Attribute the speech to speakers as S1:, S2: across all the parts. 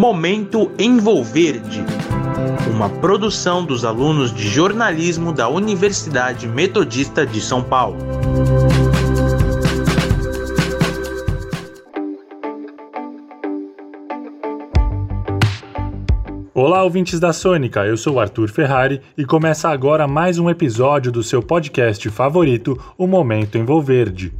S1: Momento Envolverde, uma produção dos alunos de jornalismo da Universidade Metodista de São Paulo.
S2: Olá, ouvintes da Sônica, eu sou Arthur Ferrari e começa agora mais um episódio do seu podcast favorito, O Momento Envolverde.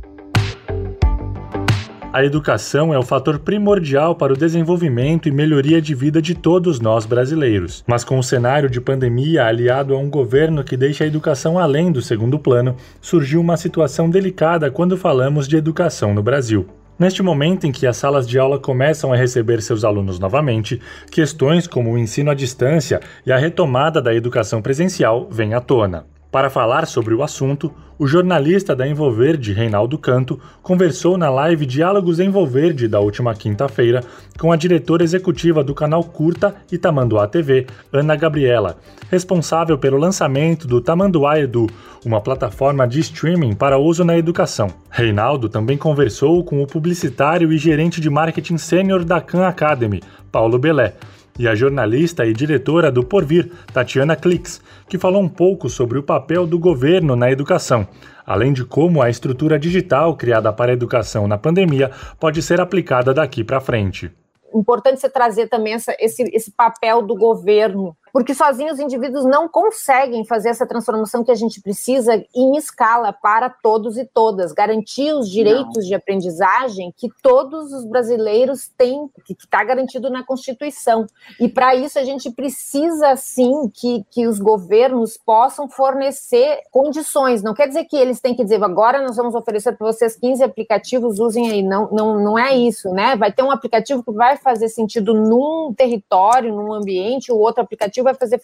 S2: A educação é o fator primordial para o desenvolvimento e melhoria de vida de todos nós brasileiros. Mas com o cenário de pandemia aliado a um governo que deixa a educação além do segundo plano, surgiu uma situação delicada quando falamos de educação no Brasil. Neste momento em que as salas de aula começam a receber seus alunos novamente, questões como o ensino à distância e a retomada da educação presencial vêm à tona. Para falar sobre o assunto, o jornalista da Envolverde, Reinaldo Canto, conversou na live Diálogos Envolverde da última quinta-feira com a diretora executiva do canal Curta e Tamanduá TV, Ana Gabriela, responsável pelo lançamento do Tamanduá Edu, uma plataforma de streaming para uso na educação. Reinaldo também conversou com o publicitário e gerente de marketing sênior da Khan Academy, Paulo Belé, e a jornalista e diretora do Porvir, Tatiana Klix, que falou um pouco sobre o papel do governo na educação, além de como a estrutura digital criada para a educação na pandemia pode ser aplicada daqui para frente.
S3: Importante você trazer também essa, esse, esse papel do governo porque sozinhos os indivíduos não conseguem fazer essa transformação que a gente precisa em escala para todos e todas, garantir os direitos não. de aprendizagem que todos os brasileiros têm, que está garantido na Constituição. E para isso a gente precisa sim que, que os governos possam fornecer condições. Não quer dizer que eles têm que dizer agora nós vamos oferecer para vocês 15 aplicativos, usem aí. Não, não, não é isso, né? Vai ter um aplicativo que vai fazer sentido num território, num ambiente, o outro aplicativo vai fazer,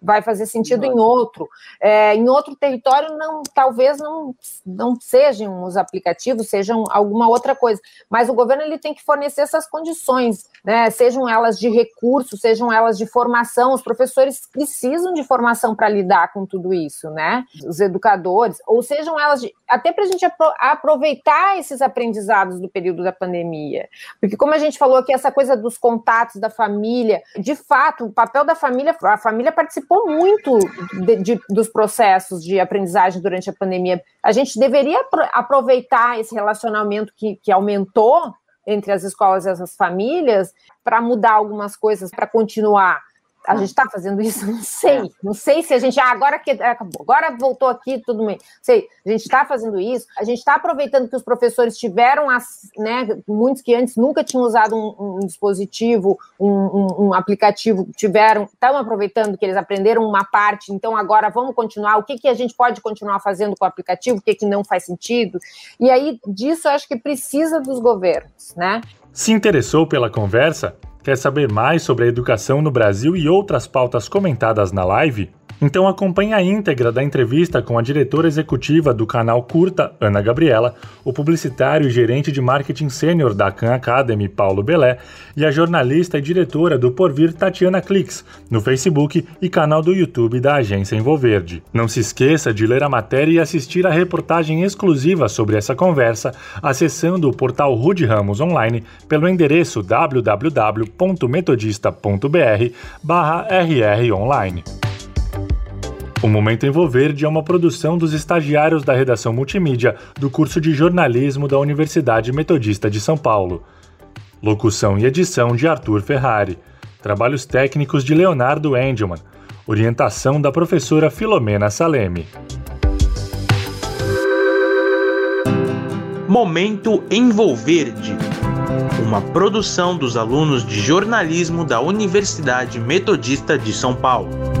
S3: vai fazer sentido em outro. É, em outro território, não, talvez não, não sejam os aplicativos, sejam alguma outra coisa. Mas o governo ele tem que fornecer essas condições, né? sejam elas de recursos, sejam elas de formação. Os professores precisam de formação para lidar com tudo isso, né? Os educadores, ou sejam elas de, até para a gente aproveitar esses aprendizados do período da pandemia. Porque, como a gente falou aqui, essa coisa dos contatos da família, de fato, o papel da família, a família participou muito de, de, dos processos de aprendizagem durante a pandemia. A gente deveria aproveitar esse relacionamento que, que aumentou entre as escolas e as famílias para mudar algumas coisas, para continuar a gente está fazendo isso? Não sei. É. Não sei se a gente. Ah, agora que acabou, agora voltou aqui, tudo bem. Sei, a gente está fazendo isso, a gente está aproveitando que os professores tiveram, as, né, muitos que antes nunca tinham usado um, um dispositivo, um, um, um, aplicativo, tiveram, estão aproveitando que eles aprenderam uma parte, então agora vamos continuar. O que, que a gente pode continuar fazendo com o aplicativo, o que, que não faz sentido? E aí, disso, eu acho que precisa dos governos, né?
S2: Se interessou pela conversa? Quer saber mais sobre a educação no Brasil e outras pautas comentadas na live? Então acompanhe a íntegra da entrevista com a diretora executiva do canal Curta, Ana Gabriela, o publicitário e gerente de marketing sênior da Khan Academy, Paulo Belé, e a jornalista e diretora do Porvir, Tatiana Clix, no Facebook e canal do YouTube da agência Envolverde. Não se esqueça de ler a matéria e assistir a reportagem exclusiva sobre essa conversa acessando o portal Rude Ramos Online pelo endereço www.metodista.br/rronline. O Momento Envolverde é uma produção dos estagiários da redação multimídia do curso de jornalismo da Universidade Metodista de São Paulo. Locução e edição de Arthur Ferrari. Trabalhos técnicos de Leonardo Engelman. Orientação da professora Filomena Saleme.
S1: Momento Envolverde. Uma produção dos alunos de jornalismo da Universidade Metodista de São Paulo.